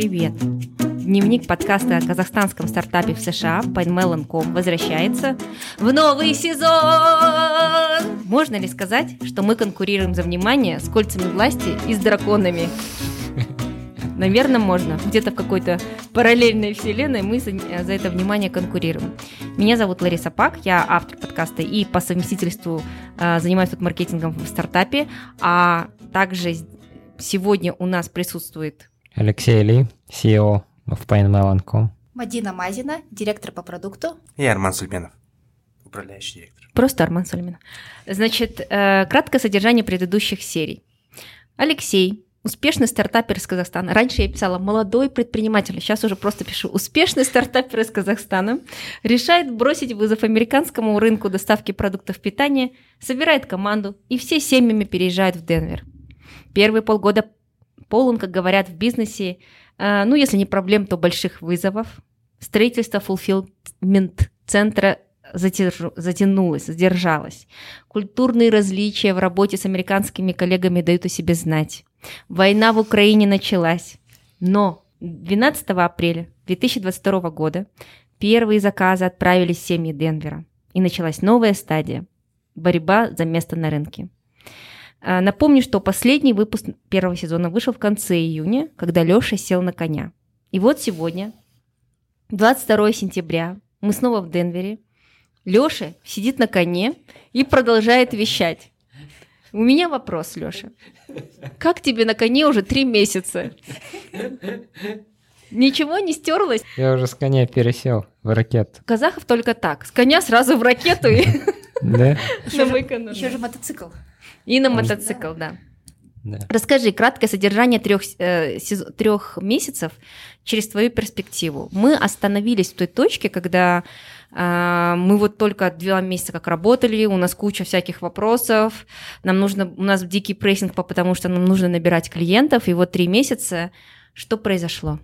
привет! Дневник подкаста о казахстанском стартапе в США PineMelon.com возвращается в новый сезон! Можно ли сказать, что мы конкурируем за внимание с кольцами власти и с драконами? Наверное, можно. Где-то в какой-то параллельной вселенной мы за, за это внимание конкурируем. Меня зовут Лариса Пак, я автор подкаста и по совместительству э, занимаюсь тут маркетингом в стартапе, а также сегодня у нас присутствует Алексей Ли, CEO в PineMelon.com. Мадина Мазина, директор по продукту. И Арман Сульменов, управляющий директор. Просто Арман Сульменов. Значит, э, краткое содержание предыдущих серий. Алексей Успешный стартапер из Казахстана. Раньше я писала молодой предприниматель, сейчас уже просто пишу успешный стартапер из Казахстана. Решает бросить вызов американскому рынку доставки продуктов питания, собирает команду и все семьями переезжают в Денвер. Первые полгода полон, как говорят в бизнесе, э, ну если не проблем, то больших вызовов. Строительство fulfillment центра затянулось, задержалось. Культурные различия в работе с американскими коллегами дают о себе знать. Война в Украине началась. Но 12 апреля 2022 года первые заказы отправились в семьи Денвера. И началась новая стадия – борьба за место на рынке. А, напомню, что последний выпуск первого сезона вышел в конце июня, когда Леша сел на коня. И вот сегодня, 22 сентября, мы снова в Денвере. Леша сидит на коне и продолжает вещать. У меня вопрос, Леша. Как тебе на коне уже три месяца? Ничего не стерлось? Я уже с коня пересел в ракету. Казахов только так. С коня сразу в ракету и Да? Еще же мотоцикл. И на мотоцикл, да. Расскажи краткое содержание трех, э, трех месяцев через твою перспективу. Мы остановились в той точке, когда а, мы вот только два месяца как работали, у нас куча всяких вопросов, нам нужно, у нас дикий прессинг, потому что нам нужно набирать клиентов, и вот три месяца, что произошло?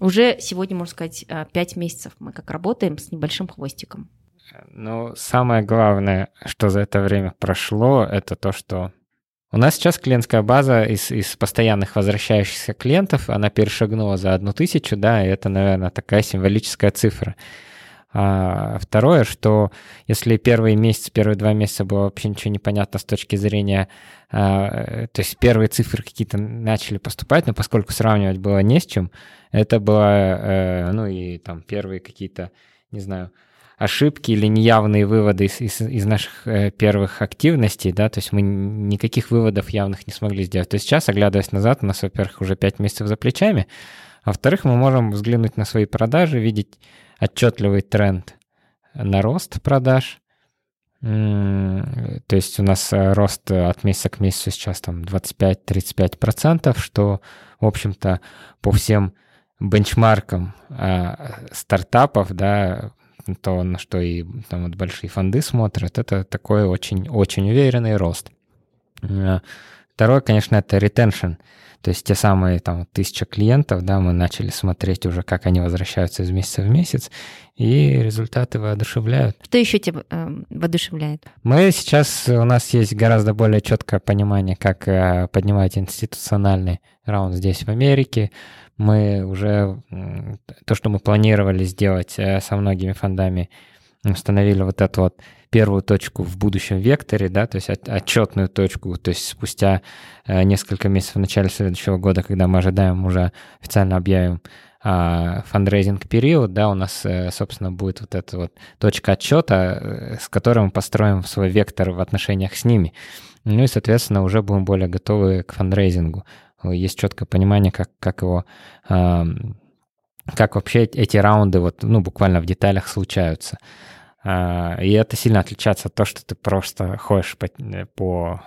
Уже сегодня, можно сказать, а, пять месяцев мы как работаем с небольшим хвостиком. Ну, самое главное, что за это время прошло, это то, что у нас сейчас клиентская база из, из постоянных возвращающихся клиентов, она перешагнула за одну тысячу, да, и это, наверное, такая символическая цифра. А второе, что если первые месяцы, первые два месяца было вообще ничего не понятно с точки зрения, а, то есть первые цифры какие-то начали поступать, но поскольку сравнивать было не с чем, это было, э, ну и там первые какие-то, не знаю, ошибки или неявные выводы из, из, из наших э, первых активностей, да, то есть мы никаких выводов явных не смогли сделать. То есть сейчас, оглядываясь назад, у нас, во-первых, уже пять месяцев за плечами, а во-вторых, мы можем взглянуть на свои продажи, видеть отчетливый тренд на рост продаж. То есть у нас э, рост от месяца к месяцу сейчас там 25-35%, что, в общем-то, по всем бенчмаркам э, стартапов, да, то, на что и там вот большие фонды смотрят, это такой очень-очень уверенный рост. Э, второе, конечно, это retention. То есть те самые там тысяча клиентов, да, мы начали смотреть уже, как они возвращаются из месяца в месяц, и результаты воодушевляют. Что еще тебя э, воодушевляет? Мы сейчас, у нас есть гораздо более четкое понимание, как э, поднимать институциональный раунд здесь, в Америке. Мы уже то, что мы планировали сделать э, со многими фондами, установили вот эту вот первую точку в будущем векторе, да, то есть отчетную точку, то есть спустя э, несколько месяцев в начале следующего года, когда мы ожидаем уже официально объявим а, фандрейзинг период, да, у нас, э, собственно, будет вот эта вот точка отчета, э, с которой мы построим свой вектор в отношениях с ними. Ну и, соответственно, уже будем более готовы к фандрейзингу. Есть четкое понимание, как, как его как вообще эти раунды вот, ну, буквально в деталях случаются. А, и это сильно отличается от того, что ты просто ходишь по, по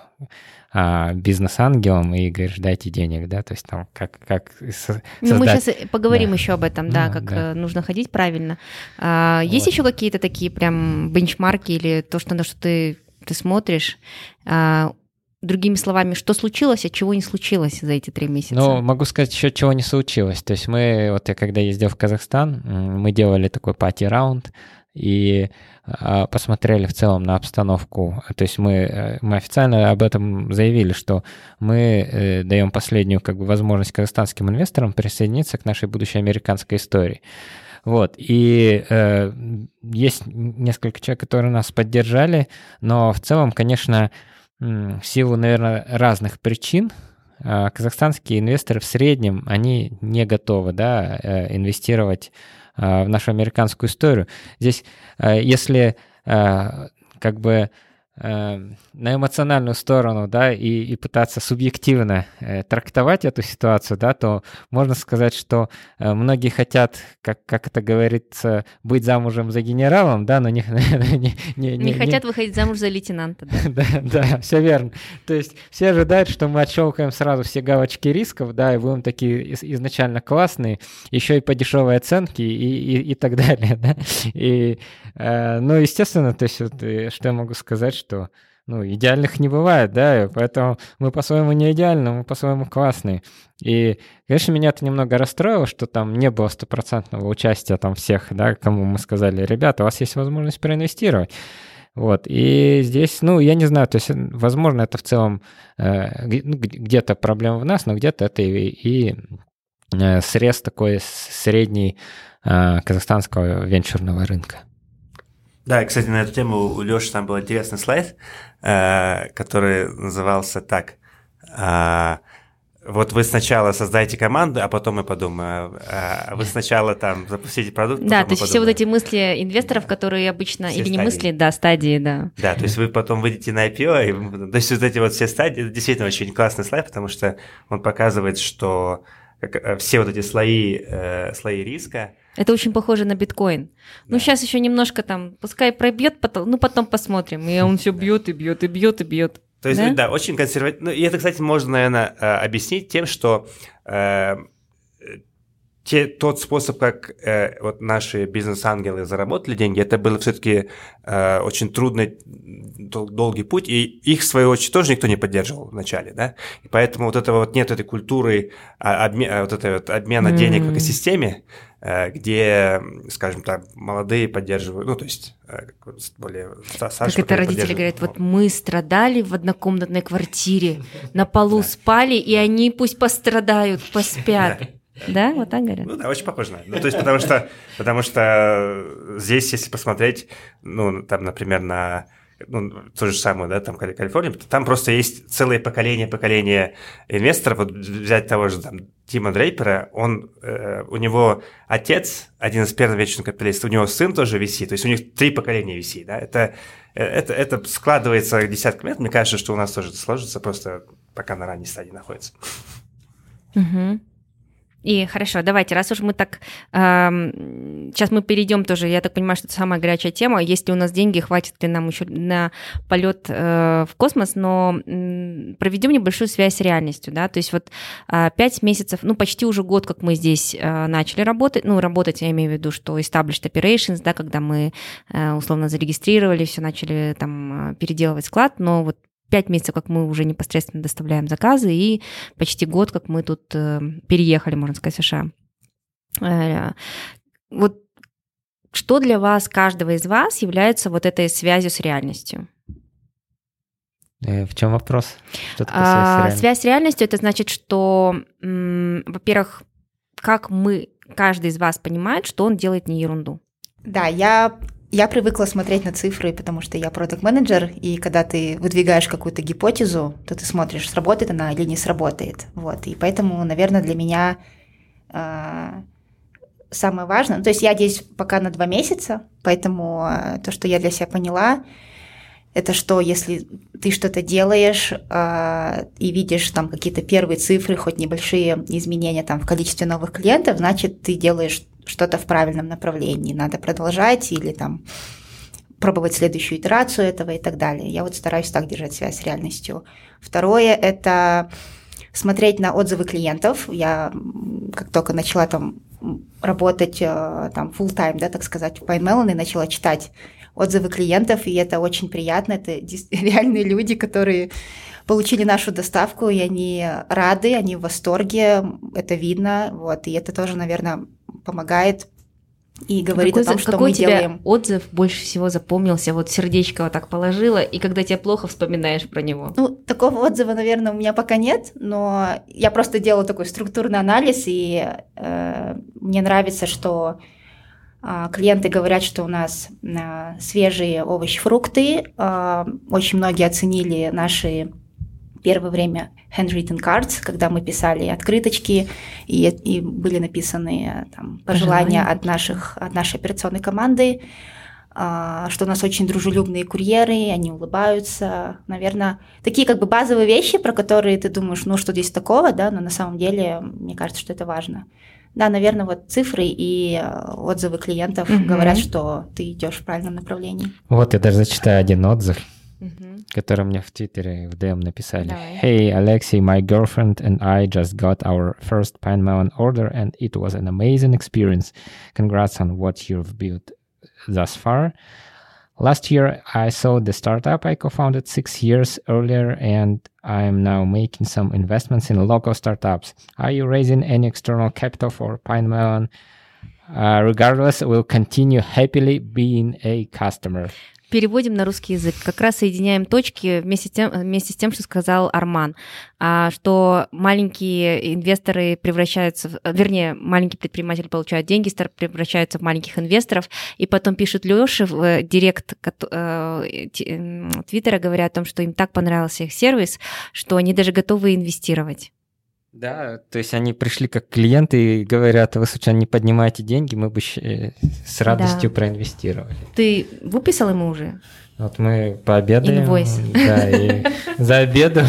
а, бизнес-ангелам и говоришь, дайте денег, да, то есть там как... как создать... ну, мы сейчас поговорим да. еще об этом, да, да как да. Э, нужно ходить правильно. А, вот. Есть еще какие-то такие прям бенчмарки или то, что, на что ты, ты смотришь, а, Другими словами, что случилось, а чего не случилось за эти три месяца? Ну, могу сказать еще, чего не случилось. То есть мы, вот я когда ездил в Казахстан, мы делали такой пати-раунд, и а, посмотрели в целом на обстановку. То есть мы, э, мы официально об этом заявили, что мы э, даем последнюю как бы, возможность казахстанским инвесторам присоединиться к нашей будущей американской истории. Вот, и э, есть несколько человек, которые нас поддержали, но в целом, конечно, в силу, наверное, разных причин, э, казахстанские инвесторы в среднем, они не готовы, да, э, инвестировать э, в нашу американскую историю. Здесь, э, если э, как бы на эмоциональную сторону, да, и, и пытаться субъективно э, трактовать эту ситуацию, да, то можно сказать, что э, многие хотят, как, как это говорится, быть замужем за генералом, да, но не... Не, не, не, не хотят выходить замуж за лейтенанта, да. да, да, все верно. То есть все ожидают, что мы отщелкаем сразу все галочки рисков, да, и будем такие изначально классные, еще и по дешевой оценке и, и, и так далее, да. И, э, ну, естественно, то есть вот, э, что я могу сказать, что ну, идеальных не бывает, да, поэтому мы по-своему не идеальны, мы по-своему классные. И, конечно, меня это немного расстроило, что там не было стопроцентного участия там всех, да, кому мы сказали, ребята, у вас есть возможность проинвестировать. Вот, и здесь, ну, я не знаю, то есть, возможно, это в целом э, ну, где-то проблема в нас, но где-то это и, и э, срез такой средний э, казахстанского венчурного рынка. Да, кстати, на эту тему у Лёши там был интересный слайд, э, который назывался так. Э, вот вы сначала создаете команду, а потом мы подумаем. А вы сначала там запустите продукт. Да, то есть все вот эти мысли инвесторов, которые обычно, все или стадии. не мысли, да, стадии, да. Да, то есть вы потом выйдете на IPO, и, то есть вот эти вот все стадии, это действительно очень классный слайд, потому что он показывает, что как, все вот эти слои, э, слои риска, это очень похоже на биткоин. Ну, да. Ну, сейчас еще немножко там, пускай пробьет, потом, ну, потом посмотрим. И он все бьет и бьет и бьет и бьет. То есть, да, да очень консервативно. Ну, и это, кстати, можно, наверное, э, объяснить тем, что э, те, тот способ, как э, вот наши бизнес-ангелы заработали деньги, это был все-таки э, очень трудный, дол- долгий путь, и их, в свою очередь, тоже никто не поддерживал вначале, да, и поэтому вот этого вот нет этой культуры а, обме- а, вот этой вот обмена mm-hmm. денег в экосистеме, где, скажем так, молодые поддерживают, ну, то есть э, более старшие. Как это родители говорят, вот мы страдали в однокомнатной квартире, на полу спали, и они пусть пострадают, поспят. Да, вот так говорят. Ну да, очень похоже на. Ну, то есть, потому что, потому что здесь, если посмотреть, ну, там, например, на ну, то же самое, да, там Калифорния, там просто есть целое поколение, поколение инвесторов. Вот взять того же там Тима Дрейпера, он, э, у него отец, один из первых вечных капиталистов, у него сын тоже VC, то есть у них три поколения VC, да, это, э, это, это складывается десятками лет, мне кажется, что у нас тоже это сложится, просто пока на ранней стадии находится. Угу. И хорошо, давайте, раз уж мы так... Э, сейчас мы перейдем тоже, я так понимаю, что это самая горячая тема. Если у нас деньги, хватит ли нам еще на полет э, в космос, но э, проведем небольшую связь с реальностью, да, то есть вот э, 5 месяцев, ну почти уже год, как мы здесь э, начали работать, ну работать я имею в виду, что established operations, да, когда мы э, условно зарегистрировали, все начали там переделывать склад, но вот пять месяцев, как мы уже непосредственно доставляем заказы, и почти год, как мы тут э, переехали, можно сказать, в США. Э, вот что для вас, каждого из вас, является вот этой связью с реальностью? Э, в чем вопрос? Что такое связь, с реальностью? связь с реальностью это значит, что, во-первых, как мы, каждый из вас понимает, что он делает не ерунду. Да, я я привыкла смотреть на цифры, потому что я продукт менеджер и когда ты выдвигаешь какую-то гипотезу, то ты смотришь, сработает она или не сработает. Вот. И поэтому, наверное, для меня э, самое важное... То есть я здесь пока на два месяца, поэтому э, то, что я для себя поняла, это что, если ты что-то делаешь э, и видишь там какие-то первые цифры, хоть небольшие изменения там в количестве новых клиентов, значит, ты делаешь что-то в правильном направлении. Надо продолжать или там пробовать следующую итерацию этого и так далее. Я вот стараюсь так держать связь с реальностью. Второе – это смотреть на отзывы клиентов. Я как только начала там работать э, там full time, да, так сказать, по email, и начала читать отзывы клиентов, и это очень приятно. Это реальные люди, которые получили нашу доставку, и они рады, они в восторге, это видно, вот, и это тоже, наверное, помогает и говорит какой, о том, что какой мы тебя делаем. отзыв больше всего запомнился? Вот сердечко вот так положила, и когда тебе плохо вспоминаешь про него. Ну, такого отзыва, наверное, у меня пока нет, но я просто делаю такой структурный анализ, и э, мне нравится, что э, клиенты говорят, что у нас э, свежие овощи, фрукты. Э, очень многие оценили наши первое время handwritten cards, когда мы писали открыточки, и, и были написаны там, пожелания, пожелания от, наших, от нашей операционной команды, а, что у нас очень дружелюбные курьеры, они улыбаются. Наверное, такие как бы базовые вещи, про которые ты думаешь, ну что здесь такого, да, но на самом деле мне кажется, что это важно. Да, наверное, вот цифры и э, отзывы клиентов mm-hmm. говорят, что ты идешь в правильном направлении. Вот я даже зачитаю один отзыв. Mm-hmm. который мне в Твиттере в DM написали. Давай. Hey, Alexei, my girlfriend and I just got our first Pine Melon order and it was an amazing experience. Congrats on what you've built thus far. Last year, I saw the startup I co-founded six years earlier, and I'm now making some investments in local startups. Are you raising any external capital for Pine Melon? Uh, regardless, we'll continue happily being a customer. Переводим на русский язык. Как раз соединяем точки вместе с тем, вместе с тем что сказал Арман, а, что маленькие инвесторы превращаются, в, вернее, маленькие предприниматели получают деньги, превращаются в маленьких инвесторов, и потом пишут Лёше в э, директ э, Твиттера, говоря о том, что им так понравился их сервис, что они даже готовы инвестировать. Да, то есть они пришли как клиенты и говорят, вы случайно не поднимаете деньги, мы бы э, с радостью да. проинвестировали. Ты выписал ему уже? Вот мы пообедаем. Инвойс. Да, и за обедом,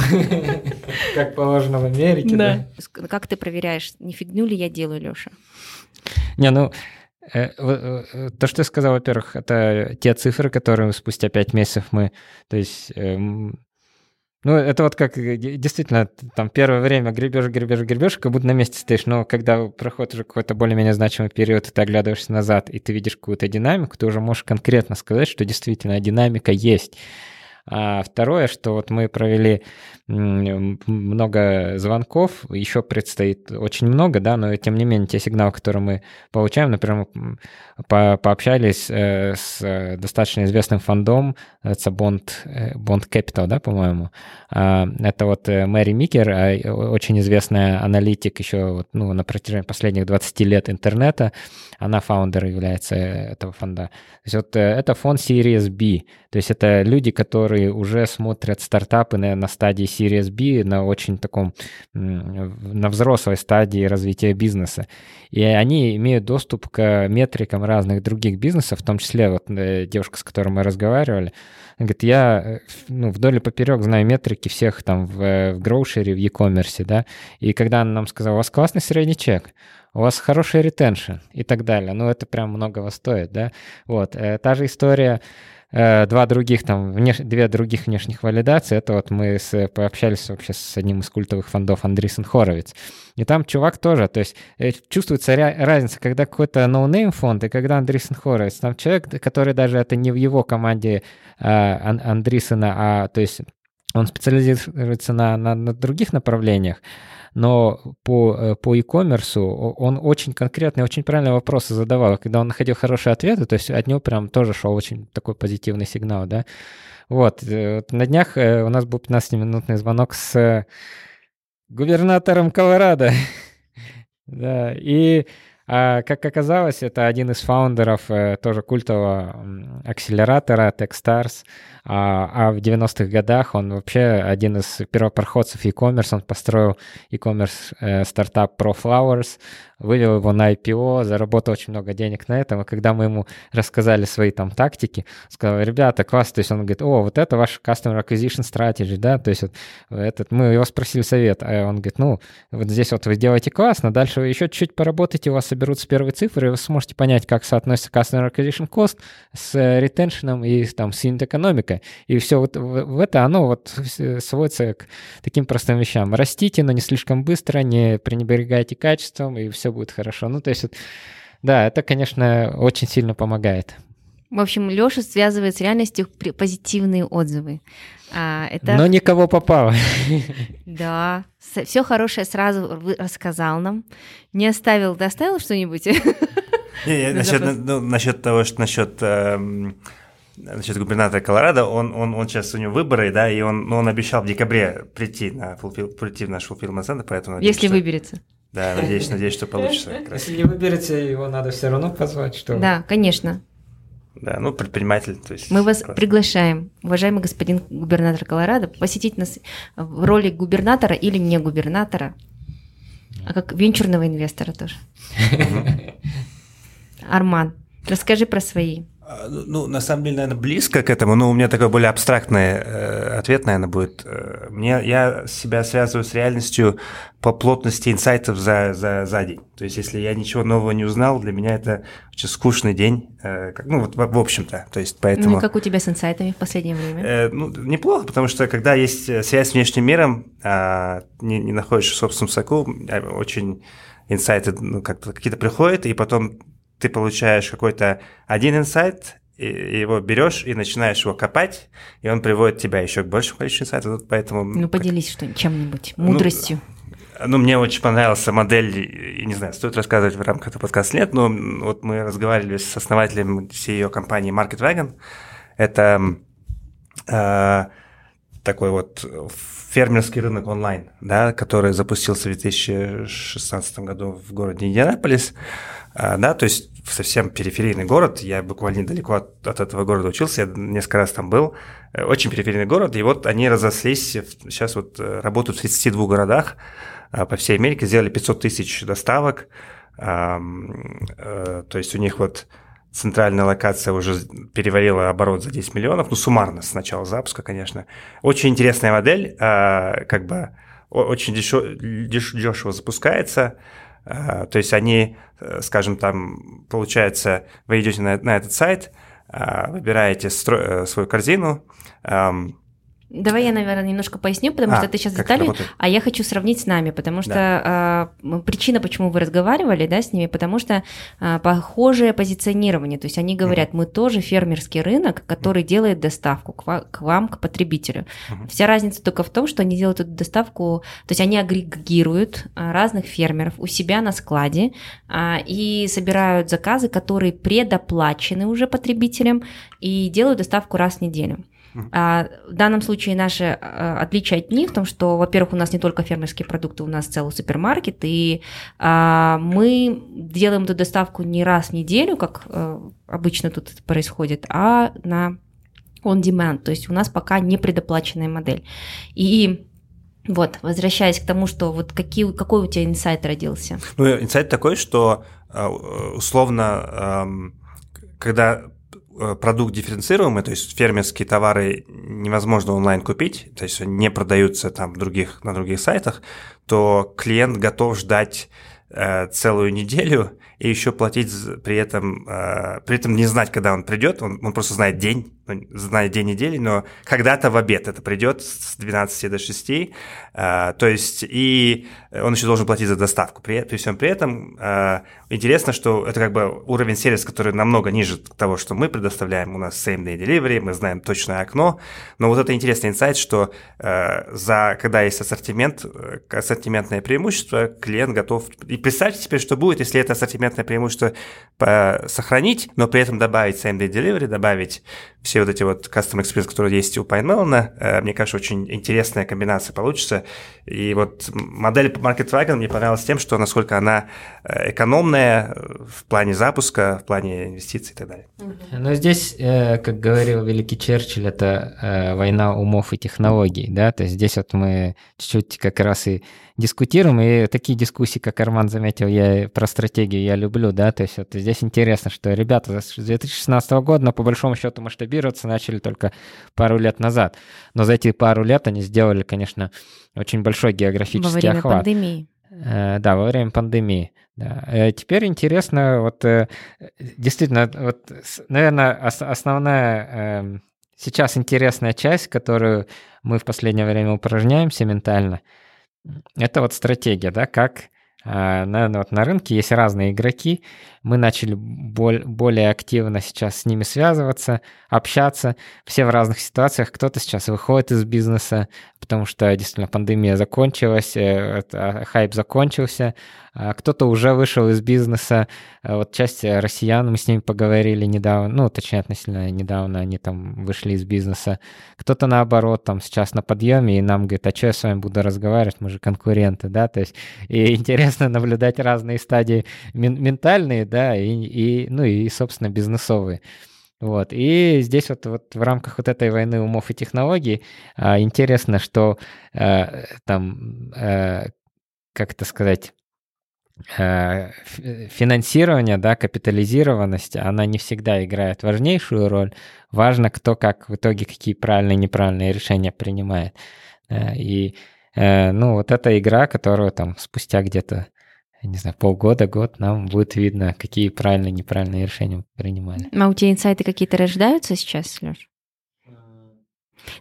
как положено в Америке. Да. Как ты проверяешь, не фигню ли я делаю, Леша? Не, ну, э, э, то, что я сказал, во-первых, это те цифры, которые спустя пять месяцев мы, то есть эм, ну, это вот как э, действительно там первое время гребешь, гребешь, гребешь, как будто на месте стоишь, но когда проходит уже какой-то более-менее значимый период, и ты оглядываешься назад, и ты видишь какую-то динамику, ты уже можешь конкретно сказать, что действительно динамика есть. А второе, что вот мы провели много звонков, еще предстоит очень много, да, но тем не менее те сигналы, которые мы получаем, например, мы по пообщались э, с достаточно известным фондом, это Bond, э, Bond Capital, да, по-моему, а, это вот э, Мэри Микер, а, очень известная аналитик еще ну, на протяжении последних 20 лет интернета, она фаундер является этого фонда. То есть вот это фонд Series B, то есть это люди, которые уже смотрят стартапы на, на стадии Series B, на очень таком, на взрослой стадии развития бизнеса. И они имеют доступ к метрикам разных других бизнесов, в том числе вот э, девушка, с которой мы разговаривали, говорит, я э, ну, вдоль и поперек знаю метрики всех там в, в гроушере, в e-commerce, да, и когда она нам сказала, у вас классный средний чек, у вас хороший ретеншн и так далее, ну, это прям многого стоит, да, вот, э, та же история Э, два других там, внеш... две других внешних валидации, это вот мы с... пообщались вообще с одним из культовых фондов Андрисен Хоровиц. И там чувак тоже, то есть э, чувствуется ря... разница, когда какой-то no-name фонд и когда Андрисен Хоровиц. Там человек, который даже это не в его команде а, Ан- Андрисена, а то есть он специализируется на, на, на других направлениях, но по, э, по e-commerce он очень конкретные, очень правильные вопросы задавал. Когда он находил хорошие ответы, то есть от него прям тоже шел очень такой позитивный сигнал, да. Вот, э, на днях э, у нас был 15-минутный звонок с губернатором Колорадо. да, и а, как оказалось, это один из фаундеров тоже культового акселератора Techstars. А, а в 90-х годах он вообще один из первопроходцев e-commerce. Он построил e-commerce э, стартап ProFlowers, вывел его на IPO, заработал очень много денег на этом. И когда мы ему рассказали свои там тактики, сказал, ребята, класс, то есть он говорит, о, вот это ваш Customer Acquisition Strategy, да, то есть вот этот, мы его спросили совет, а он говорит, ну, вот здесь вот вы делаете классно, дальше вы еще чуть-чуть поработаете, у вас соберутся первые цифры, и вы сможете понять, как соотносится Customer Acquisition Cost с ретеншеном и там с юнит экономикой. И все вот в это, оно вот сводится к таким простым вещам. Растите, но не слишком быстро, не пренебрегайте качеством, и все будет хорошо. Ну, то есть, да, это, конечно, очень сильно помогает. В общем, Леша связывает с реальностью позитивные отзывы. А, это... Но никого попало. Да, все хорошее сразу рассказал нам. Не оставил, доставил что-нибудь? Не, не, насчет, ну, насчет того, что насчет эм, насчет губернатора Колорадо, он, он, он сейчас у него выборы, да, и он, ну, он обещал в декабре прийти на прийти в наш fulfillment центр, поэтому... Надеюсь, Если что, выберется. Да, надеюсь, надеюсь, что получится. Если не выберется, его надо все равно позвать, что... Да, конечно. Да, ну, предприниматель, то есть... Мы вас просто... приглашаем, уважаемый господин губернатор Колорадо, посетить нас в роли губернатора или не губернатора, а как венчурного инвестора тоже. Арман, расскажи про свои ну, ну, на самом деле, наверное, близко к этому, но у меня такой более абстрактный э, ответ, наверное, будет. Э, мне, я себя связываю с реальностью по плотности инсайтов за, за, за день. То есть, если я ничего нового не узнал, для меня это очень скучный день, э, как, ну, вот в, в общем-то. То есть, поэтому... Ну, как у тебя с инсайтами в последнее время? Э, ну, неплохо, потому что, когда есть связь с внешним миром, э, не, не находишься в собственном соку, э, очень инсайты ну, как какие-то приходят, и потом ты получаешь какой-то один инсайт, его берешь и начинаешь его копать, и он приводит тебя еще к большему количеству инсайтов, поэтому... Ну, поделись что чем-нибудь, мудростью. Ну, ну, мне очень понравилась модель, и не знаю, стоит рассказывать в рамках этого подкаста, нет, но вот мы разговаривали с основателем CEO компании Market Wagon. Это э, такой вот фермерский рынок онлайн, да, который запустился в 2016 году в городе Индианаполис. Э, да, то есть совсем периферийный город, я буквально недалеко от, от этого города учился, я несколько раз там был, э, очень периферийный город, и вот они разослись, сейчас вот э, работают в 32 городах э, по всей Америке, сделали 500 тысяч доставок, то есть у них вот центральная локация уже перевалила оборот за 10 миллионов, ну, суммарно с начала запуска, конечно. Очень интересная модель, как бы очень дешево, дешево запускается, то есть они Э, скажем, там, получается, вы идете на, на этот сайт, э, выбираете стро, э, свою корзину, Давай я, наверное, немножко поясню, потому а, что ты сейчас детали, а я хочу сравнить с нами, потому что да. а, причина, почему вы разговаривали, да, с ними, потому что а, похожее позиционирование, то есть они говорят, mm-hmm. мы тоже фермерский рынок, который mm-hmm. делает доставку к, вам, к вам, к потребителю. Mm-hmm. Вся разница только в том, что они делают эту доставку, то есть они агрегируют а, разных фермеров у себя на складе а, и собирают заказы, которые предоплачены уже потребителям и делают доставку раз в неделю. А, в данном случае наше а, отличие от них в том, что, во-первых, у нас не только фермерские продукты, у нас целый супермаркет, и а, мы делаем эту доставку не раз в неделю, как а, обычно тут происходит, а на on demand, то есть у нас пока не предоплаченная модель. И вот, возвращаясь к тому, что вот какие, какой у тебя инсайт родился? Ну, инсайт такой, что условно, когда Э, продукт дифференцируемый, то есть фермерские товары невозможно онлайн купить, то есть не продаются там других, на других сайтах, то клиент готов ждать э, целую неделю и еще платить при этом, э, при этом не знать, когда он придет, он, он просто знает день, знает день недели, но когда-то в обед это придет с 12 до 6, э, то есть и он еще должен платить за доставку. При, при всем при этом э, интересно, что это как бы уровень сервиса, который намного ниже того, что мы предоставляем. У нас same day delivery, мы знаем точное окно, но вот это интересный инсайт, что за, когда есть ассортимент, ассортиментное преимущество, клиент готов... И представьте теперь, что будет, если это ассортиментное преимущество сохранить, но при этом добавить same day delivery, добавить все вот эти вот custom experience, которые есть у PineMelon, э, мне кажется, очень интересная комбинация получится. И вот модель MarketWagon мне понравилась тем, что насколько она э, экономная в плане запуска, в плане инвестиций и так далее. Но здесь, э, как говорил великий Черчилль, это война умов и технологий, да, то есть здесь вот мы чуть-чуть как раз и дискутируем, и такие дискуссии, как Арман заметил, я про стратегию я люблю, да, то есть вот здесь интересно, что ребята с 2016 года, но по большому счету масштабироваться начали только пару лет назад, но за эти пару лет они сделали, конечно, очень большой географический во время охват. пандемии. Э, да, во время пандемии. Да. Э, теперь интересно, вот э, действительно, вот, наверное, основная эм, сейчас интересная часть, которую мы в последнее время упражняемся ментально – это вот стратегия, да, как наверное, вот на рынке есть разные игроки. Мы начали более активно сейчас с ними связываться, общаться. Все в разных ситуациях. Кто-то сейчас выходит из бизнеса, потому что действительно пандемия закончилась, э, а, хайп закончился. А кто-то уже вышел из бизнеса. Вот часть россиян, мы с ними поговорили недавно, ну, точнее, относительно недавно они там вышли из бизнеса. Кто-то наоборот там сейчас на подъеме и нам говорит, а что я с вами буду разговаривать, мы же конкуренты, да, то есть и интересно наблюдать разные стадии ментальные, да, и, и, ну и, собственно, бизнесовые. Вот. И здесь вот, вот в рамках вот этой войны умов и технологий а, интересно, что а, там, а, как это сказать, а, финансирование, да, капитализированность, она не всегда играет важнейшую роль. Важно, кто как в итоге какие правильные и неправильные решения принимает. И, ну, вот эта игра, которую там спустя где-то не знаю, полгода, год нам будет видно, какие правильные неправильные решения принимали. А у тебя инсайты какие-то рождаются сейчас, Леш?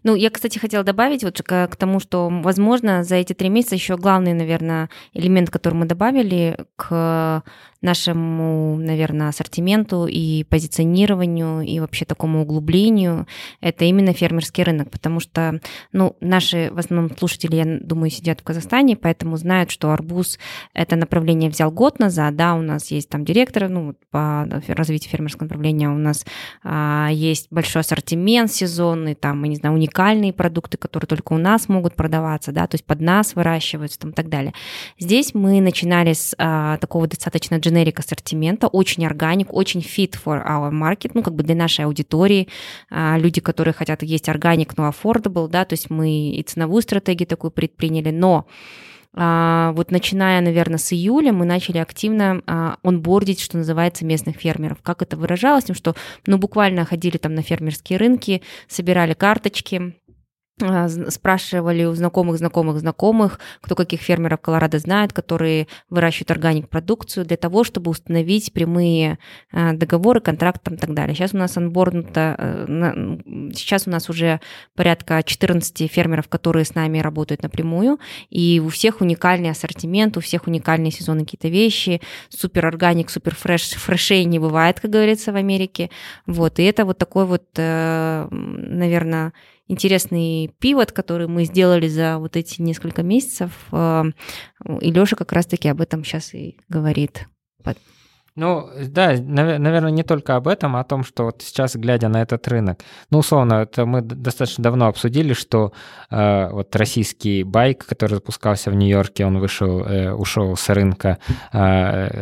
Ну, я, кстати, хотела добавить вот к, к тому, что, возможно, за эти три месяца еще главный, наверное, элемент, который мы добавили к нашему, наверное, ассортименту и позиционированию и вообще такому углублению, это именно фермерский рынок, потому что, ну, наши в основном слушатели, я думаю, сидят в Казахстане, поэтому знают, что арбуз это направление взял год назад, да, у нас есть там директор, ну, по развитию фермерского направления у нас а, есть большой ассортимент сезонный, там, мы не знаю, уникальные продукты, которые только у нас могут продаваться, да, то есть под нас выращиваются там и так далее. Здесь мы начинали с а, такого достаточно generic ассортимента, очень органик, очень fit for our market, ну, как бы для нашей аудитории, а, люди, которые хотят есть органик, но affordable, да, то есть мы и ценовую стратегию такую предприняли, но вот начиная, наверное, с июля мы начали активно а, онбордить, что называется, местных фермеров. Как это выражалось? Тем, что ну, буквально ходили там на фермерские рынки, собирали карточки, а, спрашивали у знакомых, знакомых, знакомых, кто каких фермеров Колорадо знает, которые выращивают органик продукцию для того, чтобы установить прямые а, договоры, контракты и так далее. Сейчас у нас анборнуто, э, сейчас у нас уже порядка 14 фермеров, которые с нами работают напрямую, и у всех уникальный ассортимент, у всех уникальные сезонные какие-то вещи, супер органик, супер фреш, фрешей не бывает, как говорится в Америке. Вот, и это вот такой вот, э, наверное, интересный пивот, который мы сделали за вот эти несколько месяцев. Э, и Лёша как раз-таки об этом сейчас и говорит. Ну, да, наверное, не только об этом, а о том, что вот сейчас, глядя на этот рынок, ну, условно, это мы достаточно давно обсудили, что э, вот российский байк, который запускался в Нью-Йорке, он вышел, э, ушел с рынка, э,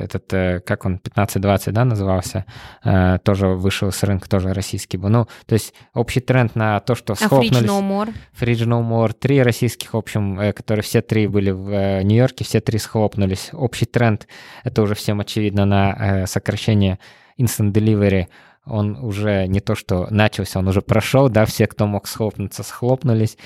этот, э, как он, 15-20, да, назывался, э, тоже вышел с рынка, тоже российский был. Ну, то есть общий тренд на то, что схлопнулись... А Fridge No More? Fridge No More, три российских, в общем, э, которые все три были в э, Нью-Йорке, все три схлопнулись. Общий тренд, это уже всем очевидно, на Э, сокращение instant delivery, он уже не то что начался, он уже прошел, да, все, кто мог схлопнуться, схлопнулись.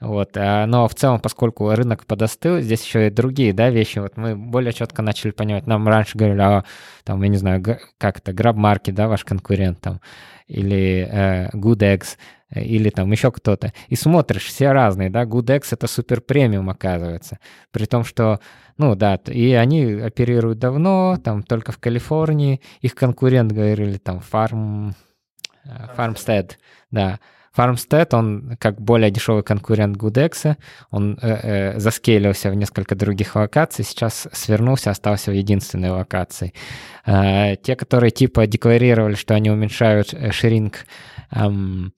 Вот. А, но в целом, поскольку рынок подостыл, здесь еще и другие да, вещи. Вот мы более четко начали понимать. Нам раньше говорили, а, там, я не знаю, как это, GrabMarket, да, ваш конкурент там, или э, GoodEx, или там еще кто-то. И смотришь, все разные, да, GoodEx это супер премиум оказывается. При том, что ну да, и они оперируют давно, там только в Калифорнии. Их конкурент говорили там Farm, Farmstead, да. Farmstead, он как более дешевый конкурент Гудекса, он э, э, заскейлился в несколько других локаций, сейчас свернулся, остался в единственной локации. Э, те, которые типа декларировали, что они уменьшают э, шринг эм,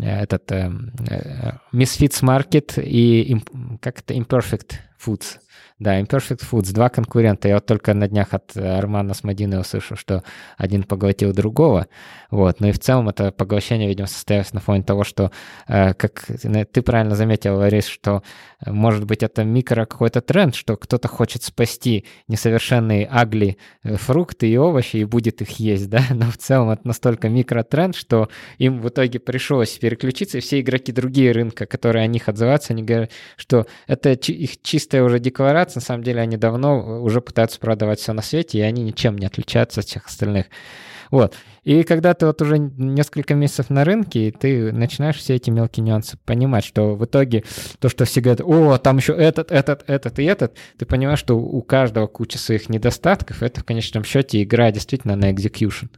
этот э, э, Misfits Market и как это Imperfect Foods. Да, Imperfect Foods, два конкурента. Я вот только на днях от Армана Смодина услышал, что один поглотил другого. Вот. Но и в целом это поглощение, видимо, состоялось на фоне того, что, э, как ты правильно заметил, Ларис, что э, может быть это микро какой-то тренд, что кто-то хочет спасти несовершенные агли э, фрукты и овощи и будет их есть, да, но в целом это настолько микротренд, что им в итоге пришлось переключиться, и все игроки другие рынка, которые о них отзываются, они говорят, что это их чистая уже декларация, продаваться, на самом деле они давно уже пытаются продавать все на свете, и они ничем не отличаются от всех остальных. Вот. И когда ты вот уже несколько месяцев на рынке, и ты начинаешь все эти мелкие нюансы понимать, что в итоге то, что все говорят, о, там еще этот, этот, этот и этот, ты понимаешь, что у каждого куча своих недостатков, это в конечном счете игра действительно на execution.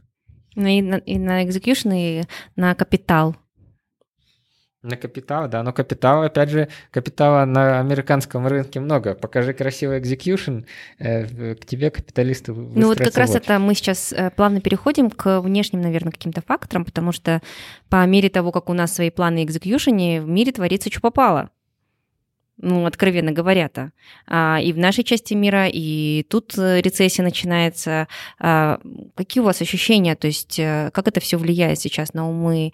Ну и на, и на execution, и на капитал. На капитал, да, но капитал, опять же, капитала на американском рынке много. Покажи красивый execution, э, к тебе капиталисты Ну вот как раз это мы сейчас э, плавно переходим к внешним, наверное, каким-то факторам, потому что по мере того, как у нас свои планы execution, в мире творится что попало ну, откровенно говоря-то. А, и в нашей части мира, и тут э, рецессия начинается. А, какие у вас ощущения? То есть как это все влияет сейчас на умы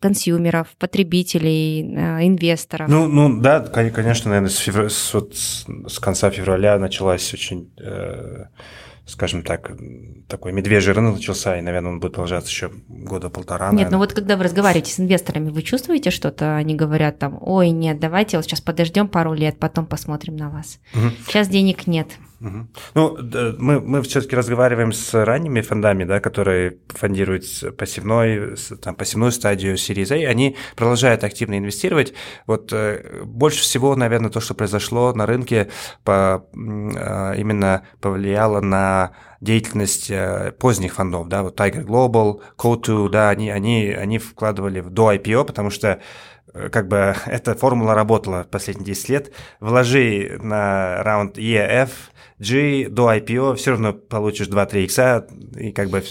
консюмеров, потребителей, э, инвесторов? Ну, ну да, конечно, наверное, с, февр... с, вот, с конца февраля началась очень, э, скажем так, такой медвежий рынок начался, и, наверное, он будет продолжаться еще года полтора. Нет, наверное. ну вот когда вы разговариваете с инвесторами, вы чувствуете что-то? Они говорят там, ой, нет, давайте вот сейчас подождем пару лет, потом посмотрим на вас. Угу. Сейчас денег нет. Ну, мы, мы все-таки разговариваем с ранними фондами, да, которые фондируют пассивной, там, пассивную стадию Series A, они продолжают активно инвестировать. Вот э, больше всего, наверное, то, что произошло на рынке, по, а, именно повлияло на деятельность э, поздних фондов, да, вот Tiger Global, Co2, да, они, они, они вкладывали в до IPO, потому что э, как бы эта формула работала последние 10 лет. Вложи на раунд EF, G до IPO все равно получишь 2-3 икса, и как бы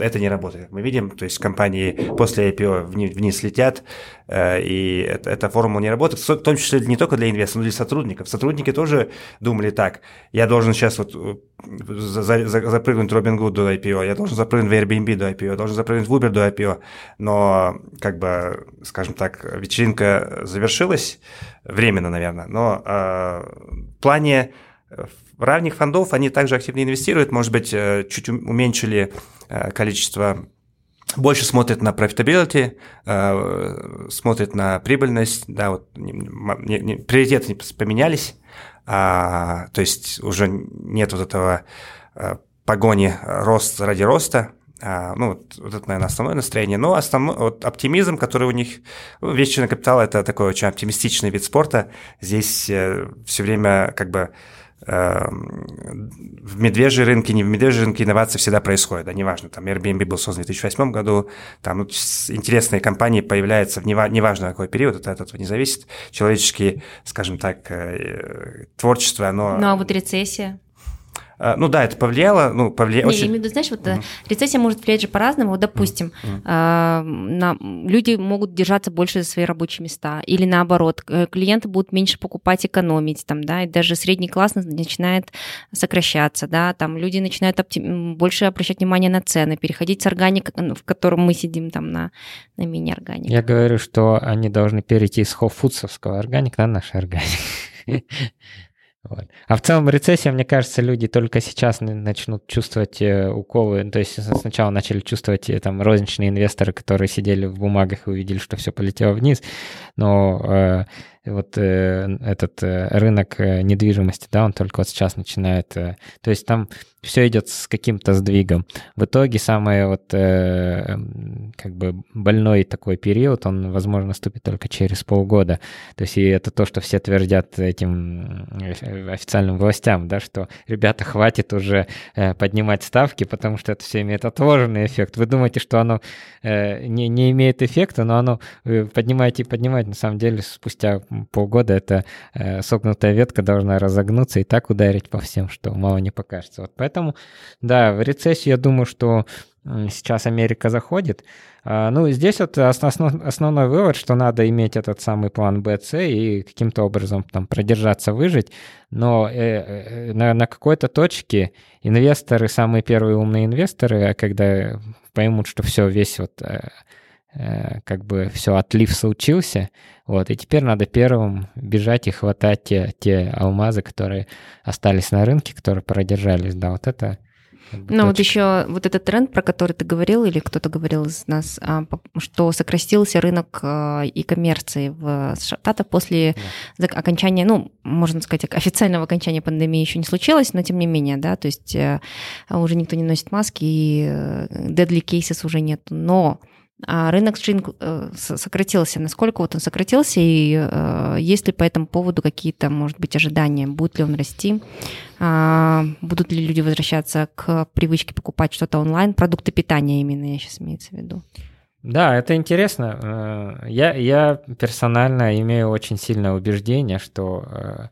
это, не работает, мы видим. То есть компании после IPO вниз, летят, э, и эта формула не работает, в том числе не только для инвесторов, но и для сотрудников. Сотрудники тоже думали так, я должен сейчас вот за, за, запрыгнуть в Robinhood до IPO, я должен запрыгнуть в Airbnb до IPO, я должен запрыгнуть в Uber до IPO, но как бы, скажем так, вечеринка завершилась, временно, наверное, но э, в плане равних фондов они также активно инвестируют, может быть, э, чуть уменьшили э, количество больше смотрят на profitability, э, смотрят на прибыльность, да, вот приоритеты поменялись, а, то есть уже нет вот этого погони рост ради роста, а, ну, вот, вот это, наверное, основное настроение. Но основной вот, оптимизм, который у них... Ну, вещи капитал – это такой очень оптимистичный вид спорта. Здесь все время как бы в медвежьей рынке, не в медвежьей рынке инновации всегда происходят, да, неважно, там Airbnb был создан в 2008 году, там ну, интересные компании появляются в неважно какой период, это от этого не зависит, человеческие, скажем так, э, творчество, оно... Ну а вот рецессия? А, ну да, это повлияло, ну, повлияло. Не, очень... я имею в виду, знаешь, вот uh-huh. рецессия может влиять же по-разному. Вот, допустим, uh-huh. э, на, люди могут держаться больше за свои рабочие места, или наоборот, клиенты будут меньше покупать, экономить, там, да, и даже средний класс начинает сокращаться, да, там люди начинают оптим... больше обращать внимание на цены, переходить с органик, в котором мы сидим, там, на, на мини-органик. Я говорю, что они должны перейти с хоффудсовского органик на наш органик. А в целом рецессия, мне кажется, люди только сейчас начнут чувствовать э, уколы. То есть сначала начали чувствовать э, там розничные инвесторы, которые сидели в бумагах и увидели, что все полетело вниз. Но э, вот э, этот э, рынок э, недвижимости, да, он только вот сейчас начинает, э, то есть там все идет с каким-то сдвигом. В итоге самый вот э, как бы больной такой период, он, возможно, наступит только через полгода. То есть и это то, что все твердят этим э, официальным властям, да, что, ребята, хватит уже э, поднимать ставки, потому что это все имеет отложенный эффект. Вы думаете, что оно э, не, не имеет эффекта, но оно вы поднимаете и поднимаете, на самом деле спустя полгода эта э, согнутая ветка должна разогнуться и так ударить по всем, что мало не покажется. Вот поэтому, да, в рецессию я думаю, что сейчас Америка заходит. А, ну, здесь вот основ, основной вывод, что надо иметь этот самый план Б, С и каким-то образом там продержаться, выжить. Но э, э, на, какой-то точке инвесторы, самые первые умные инвесторы, когда поймут, что все, весь вот как бы все, отлив случился, вот, и теперь надо первым бежать и хватать те, те алмазы, которые остались на рынке, которые продержались, да, вот это Ну вот еще вот этот тренд, про который ты говорил, или кто-то говорил из нас, а, что сократился рынок и коммерции в Штатах после да. окончания, ну, можно сказать, официального окончания пандемии еще не случилось, но тем не менее, да, то есть э, уже никто не носит маски, и э, deadly cases уже нет. Но а рынок стринг э, сократился. Насколько вот он сократился, и э, есть ли по этому поводу какие-то, может быть, ожидания? Будет ли он расти? А, будут ли люди возвращаться к привычке покупать что-то онлайн? Продукты питания именно, я сейчас имеется в виду. Да, это интересно. Э, я, я персонально имею очень сильное убеждение, что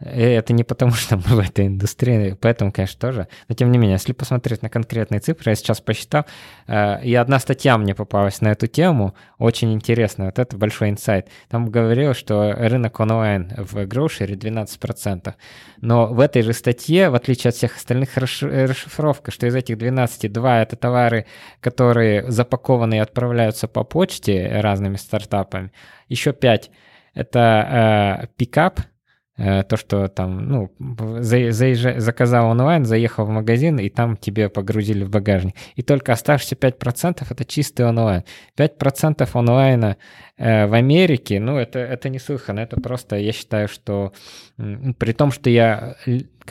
это не потому, что мы в этой индустрии, поэтому, конечно, тоже. Но тем не менее, если посмотреть на конкретные цифры, я сейчас посчитал, э, и одна статья мне попалась на эту тему, очень интересная, вот это большой инсайт. Там говорилось, что рынок онлайн в гроушере 12%. Но в этой же статье, в отличие от всех остальных, расшифровка, что из этих 12, 2 — это товары, которые запакованы и отправляются по почте разными стартапами. Еще 5 — это э, пикап, Э, то, что там, ну, заезжай, заказал онлайн, заехал в магазин, и там тебе погрузили в багажник. И только оставшиеся 5% это чистый онлайн. 5% онлайна э, в Америке, ну, это, это неслыханно, это просто, я считаю, что при том, что я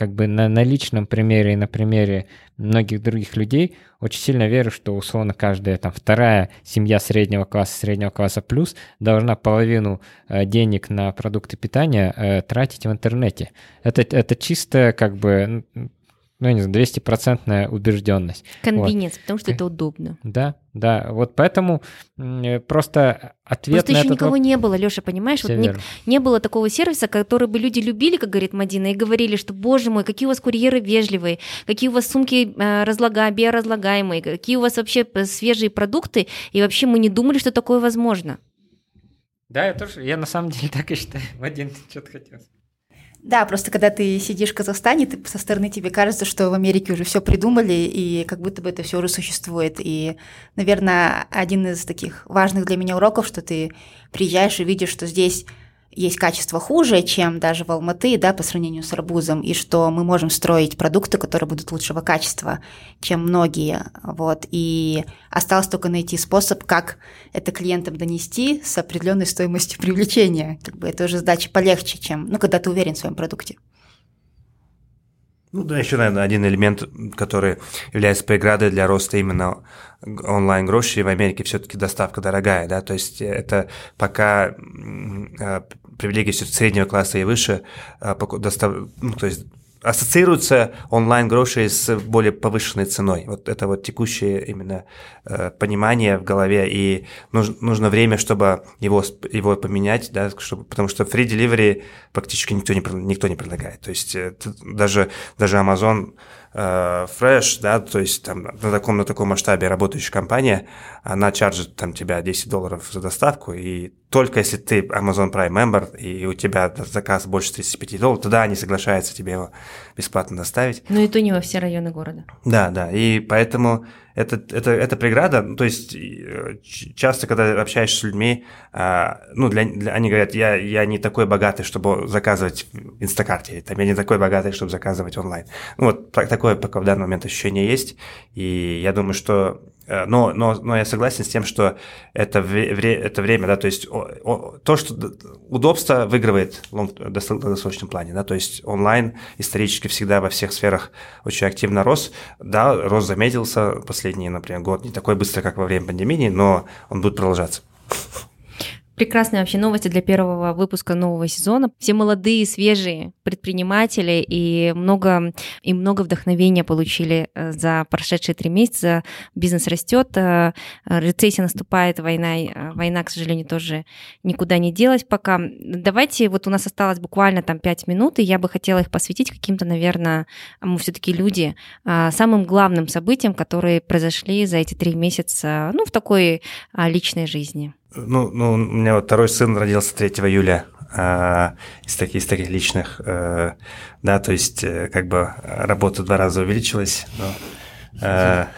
как бы на, на личном примере и на примере многих других людей очень сильно верю, что условно каждая там вторая семья среднего класса, среднего класса плюс должна половину э, денег на продукты питания э, тратить в интернете. Это, это чисто как бы ну, я не знаю, 200-процентная убежденность. Конвинец, вот. потому что это удобно. Да, да. Вот поэтому э, просто ответ Просто на еще этот никого не было, Леша, понимаешь? Вот не, не было такого сервиса, который бы люди любили, как говорит Мадина, и говорили, что, боже мой, какие у вас курьеры вежливые, какие у вас сумки э, разлага, биоразлагаемые, какие у вас вообще э, свежие продукты, и вообще мы не думали, что такое возможно. Да, я тоже, я на самом деле так и считаю. Мадин, что-то хотел да, просто когда ты сидишь в Казахстане, ты, со стороны тебе кажется, что в Америке уже все придумали, и как будто бы это все уже существует. И, наверное, один из таких важных для меня уроков, что ты приезжаешь и видишь, что здесь есть качество хуже, чем даже в Алматы, да, по сравнению с арбузом, и что мы можем строить продукты, которые будут лучшего качества, чем многие, вот, и осталось только найти способ, как это клиентам донести с определенной стоимостью привлечения, как бы это уже задача полегче, чем, ну, когда ты уверен в своем продукте. Ну да, еще, наверное, один элемент, который является преградой для роста именно онлайн-грошей. В Америке, все-таки доставка дорогая, да, то есть это пока э, привилегии среднего класса и выше, э, достав... ну, то есть ассоциируется онлайн-гроши с более повышенной ценой. Вот это вот текущее именно э, понимание в голове, и нужно, нужно время, чтобы его, его поменять, да, чтобы, потому что free delivery практически никто не, никто не предлагает. То есть э, даже, даже Amazon э, Fresh, да, то есть там на таком, на таком масштабе работающая компания, она чаржит там тебя 10 долларов за доставку, и только если ты Amazon Prime Member, и у тебя заказ больше 35 долларов, тогда они соглашаются тебе его бесплатно доставить. Ну и то не во все районы города. Да, да, и поэтому это, это, это преграда, ну, то есть э, часто, когда общаешься с людьми, а, ну, для, для, они говорят, я, я не такой богатый, чтобы заказывать в Инстакарте, там, я не такой богатый, чтобы заказывать онлайн. Ну, вот такое пока в данный момент ощущение есть, и я думаю, что но, но, но я согласен с тем, что это, вре, это время, да, то есть о, о, то, что удобство выигрывает в долгосрочном плане, да, то есть онлайн исторически всегда во всех сферах очень активно рос, да, рост замедлился последний, например, год, не такой быстро, как во время пандемии, но он будет продолжаться. Прекрасные вообще новости для первого выпуска нового сезона. Все молодые, свежие предприниматели и много, и много вдохновения получили э, за прошедшие три месяца. Бизнес растет, э, рецессия наступает, война, э, война, к сожалению, тоже никуда не делась пока. Давайте, вот у нас осталось буквально там пять минут, и я бы хотела их посвятить каким-то, наверное, мы все-таки люди, самым главным событиям, которые произошли за эти три месяца, ну, в такой личной жизни. Ну, ну, у меня вот второй сын родился 3 июля а, из, таких, из таких личных, а, да, то есть э, как бы работа два раза увеличилась. Но, а,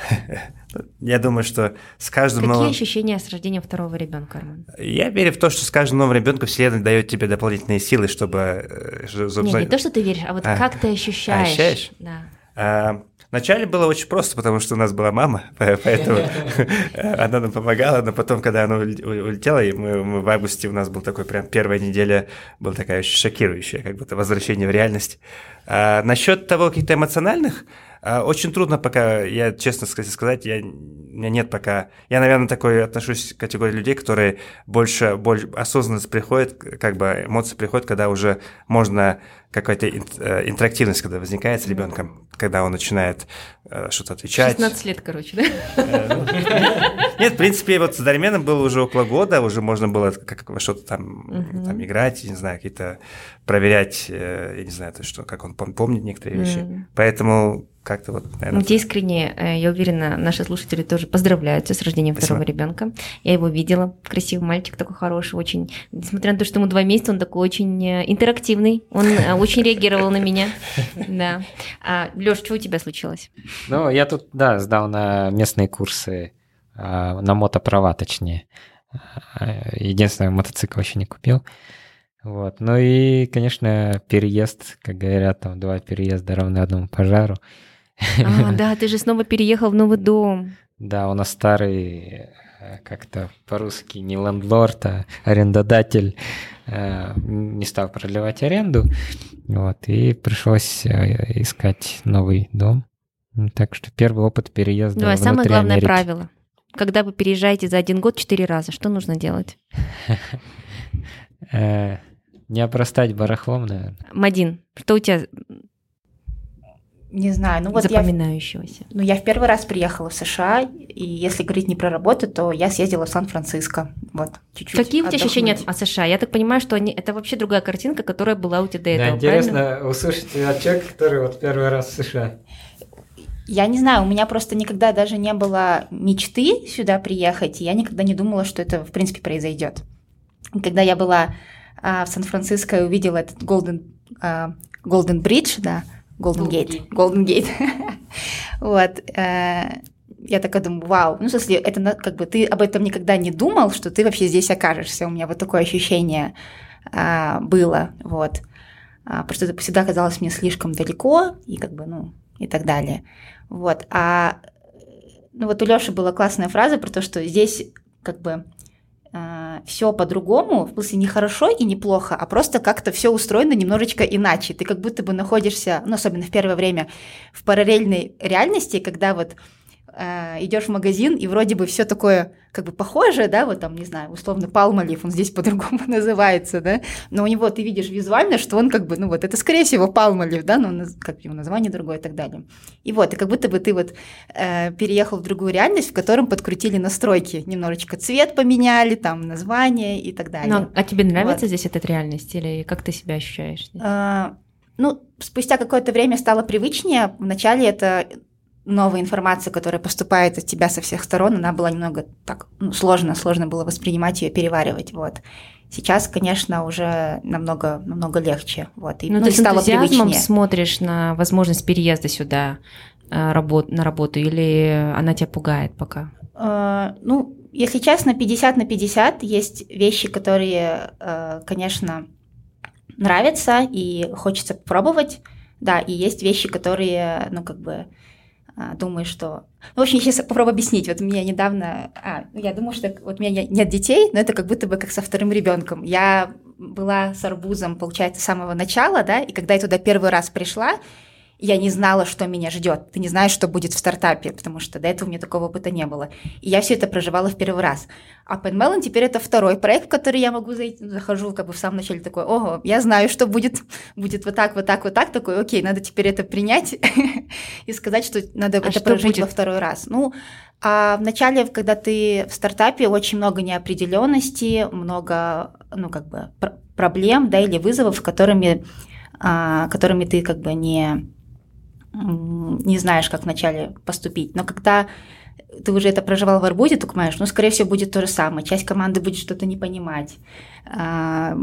я думаю, что с каждым Какие новым... ощущения с рождением второго ребенка, Арман? Я верю в то, что с каждым новым ребенком Вселенная дает тебе дополнительные силы, чтобы... Нет, не то, что ты веришь, а вот а, как ты ощущаешь. Ощущаешь? Да. А, Вначале было очень просто, потому что у нас была мама, поэтому она нам помогала, но потом, когда она улетела, и мы, мы в августе у нас был такой прям первая неделя, была такая очень шокирующая, как будто возвращение в реальность. А насчет того, каких-то эмоциональных, очень трудно пока, я честно сказать, я, у меня нет пока... Я, наверное, такой отношусь к категории людей, которые больше, больше осознанность приходит, как бы эмоции приходят, когда уже можно какая-то э, интерактивность, когда возникает с ребенком, когда он начинает э, что-то отвечать. 16 лет, короче, да? Э, ну, нет, в принципе, вот с Дарменом было уже около года, уже можно было как что-то там, там играть, не знаю, какие-то проверять, я не знаю, то, что, как он помнит некоторые вещи. Поэтому как-то вот, наверное... Вот искренне, я уверена, наши слушатели тоже поздравляют с рождением Спасибо. второго ребенка. Я его видела, красивый мальчик такой хороший, очень, несмотря на то, что ему два месяца, он такой очень интерактивный, он очень реагировал на меня. Да. А, Лёш, что у тебя случилось? Ну, я тут, да, сдал на местные курсы, а, на мотоправа, точнее. А, единственное, мотоцикл еще не купил. Вот. Ну и, конечно, переезд, как говорят, там два переезда равны одному пожару. А, да, ты же снова переехал в новый дом. Да, у нас старый Э, как-то по-русски не лендлорд, а арендодатель э, не стал продлевать аренду, вот, и пришлось э, искать новый дом. Так что первый опыт переезда Давай, самое главное Америки. правило. Когда вы переезжаете за один год четыре раза, что нужно делать? Не опростать барахлом, наверное. Мадин, что у тебя не знаю, ну вот запоминающегося. Я, ну я в первый раз приехала в США, и если говорить не про работу, то я съездила в Сан-Франциско, вот чуть-чуть. Какие у тебя ощущения от США? Я так понимаю, что они, это вообще другая картинка, которая была у тебя до этого. Да, интересно правильно? услышать от человека, который вот первый раз в США. Я не знаю, у меня просто никогда даже не было мечты сюда приехать, и я никогда не думала, что это в принципе произойдет. Когда я была а, в Сан-Франциско и увидела этот Golden, а, Golden Bridge, да, Golden Gate. Golden Gate. вот. Э, я такая думаю, вау, ну, в смысле, это как бы ты об этом никогда не думал, что ты вообще здесь окажешься. У меня вот такое ощущение а, было, вот. А, просто это всегда казалось мне слишком далеко, и как бы, ну, и так далее. Вот. А ну вот у Лёши была классная фраза про то, что здесь как бы все по-другому, в смысле не хорошо и не плохо, а просто как-то все устроено немножечко иначе. Ты как будто бы находишься, ну, особенно в первое время, в параллельной реальности, когда вот э, идешь в магазин, и вроде бы все такое как бы похожее, да, вот там, не знаю, условно, палмолив, он здесь по-другому называется, да, но у него ты видишь визуально, что он как бы, ну вот, это скорее всего палмолив, да, но как его название другое и так далее. И вот, и как будто бы ты вот э, переехал в другую реальность, в котором подкрутили настройки, немножечко цвет поменяли, там, название и так далее. Но, а тебе нравится вот. здесь эта реальность или как ты себя ощущаешь? Здесь? А, ну, спустя какое-то время стало привычнее. Вначале это новая информация, которая поступает от тебя со всех сторон, она была немного так ну, сложно, сложно было воспринимать ее, переваривать, вот. Сейчас, конечно, уже намного, намного легче, вот. И, ну, ну, ты с энтузиазмом привычнее. смотришь на возможность переезда сюда э, работ, на работу, или она тебя пугает пока? Э, ну, если честно, 50 на 50 есть вещи, которые, э, конечно, нравятся и хочется попробовать, да, и есть вещи, которые, ну, как бы, думаю, что... Ну, в общем, сейчас попробую объяснить. Вот меня недавно... А, ну, я думаю, что вот у меня нет детей, но это как будто бы как со вторым ребенком. Я была с арбузом, получается, с самого начала, да, и когда я туда первый раз пришла, я не знала, что меня ждет. Ты не знаешь, что будет в стартапе, потому что до этого у меня такого опыта не было. И я все это проживала в первый раз. А Penmelon теперь это второй проект, в который я могу зайти, захожу как бы в самом начале такой, ого, я знаю, что будет, будет вот так, вот так, вот так, такой, окей, надо теперь это принять и сказать, что надо а это прожить будет? во второй раз. Ну, а в начале, когда ты в стартапе, очень много неопределенности, много, ну, как бы проблем, да, или вызовов, которыми, а, которыми ты как бы не не знаешь, как вначале поступить. Но когда ты уже это проживал в арбузе, ты понимаешь, ну, скорее всего, будет то же самое. Часть команды будет что-то не понимать. А,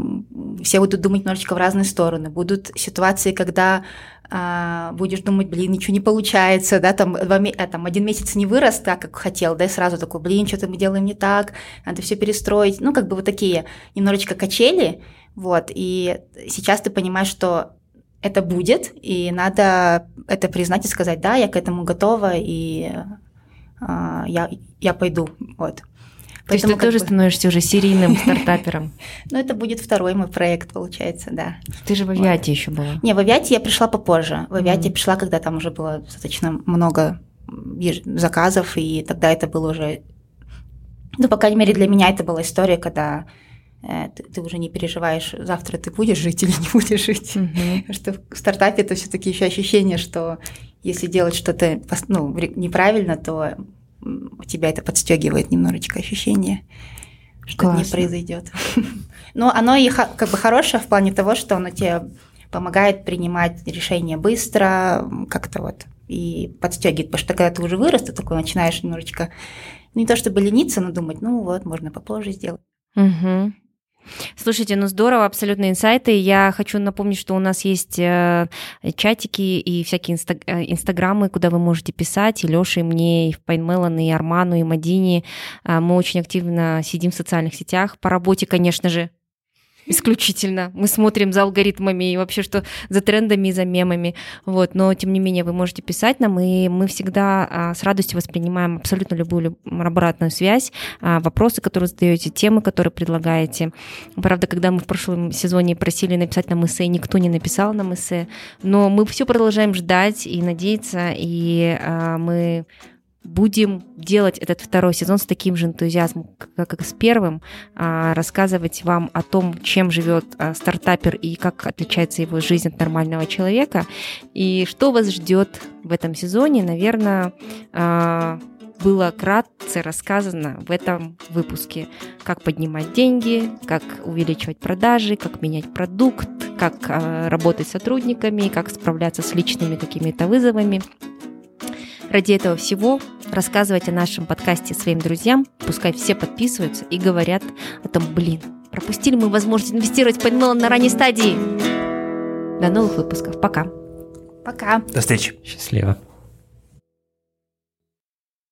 все будут думать немножечко в разные стороны. Будут ситуации, когда а, будешь думать, блин, ничего не получается, да, там, два, а, там один месяц не вырос так, как хотел, да, и сразу такой, блин, что-то мы делаем не так, надо все перестроить. Ну, как бы вот такие немножечко качели, вот, и сейчас ты понимаешь, что это будет, и надо это признать и сказать, да, я к этому готова, и а, я, я пойду. Вот. То есть ты тоже бы... становишься уже серийным стартапером? Ну, это будет второй мой проект, получается, да. Ты же в Авиате еще была. Не, в Авиате я пришла попозже. В Авиате я пришла, когда там уже было достаточно много заказов, и тогда это было уже... Ну, по крайней мере, для меня это была история, когда э, ты, ты уже не переживаешь, завтра ты будешь жить или не будешь жить. Mm-hmm. Что в стартапе это все-таки еще ощущение, что если делать что-то ну, неправильно, то у тебя это подстегивает немножечко ощущение, что Классно. не произойдет. Но оно и как бы хорошее в плане того, что оно тебе помогает принимать решения быстро, как-то вот, и подстегивает. Потому что когда ты уже вырос, ты такой начинаешь немножечко, не то чтобы лениться, но думать, ну вот, можно попозже сделать. Угу. Слушайте, ну здорово, абсолютно инсайты. Я хочу напомнить, что у нас есть э, чатики и всякие инста- э, инстаграмы, куда вы можете писать, и Лёше, и мне, и в Пайнмелон, и Арману, и Мадине. Э, мы очень активно сидим в социальных сетях. По работе, конечно же, исключительно. Мы смотрим за алгоритмами и вообще что за трендами и за мемами. Вот. Но, тем не менее, вы можете писать нам, и мы всегда а, с радостью воспринимаем абсолютно любую обратную связь, а, вопросы, которые задаете, темы, которые предлагаете. Правда, когда мы в прошлом сезоне просили написать нам эссе, никто не написал нам эссе, но мы все продолжаем ждать и надеяться, и а, мы будем делать этот второй сезон с таким же энтузиазмом, как и с первым, а, рассказывать вам о том, чем живет а, стартапер и как отличается его жизнь от нормального человека, и что вас ждет в этом сезоне, наверное, а, было кратце рассказано в этом выпуске. Как поднимать деньги, как увеличивать продажи, как менять продукт, как работать с сотрудниками, как справляться с личными какими-то вызовами. Ради этого всего рассказывайте о нашем подкасте своим друзьям, пускай все подписываются и говорят о том, блин, пропустили мы возможность инвестировать в Padmelon на ранней стадии. До новых выпусков. Пока. Пока. До встречи. Счастливо.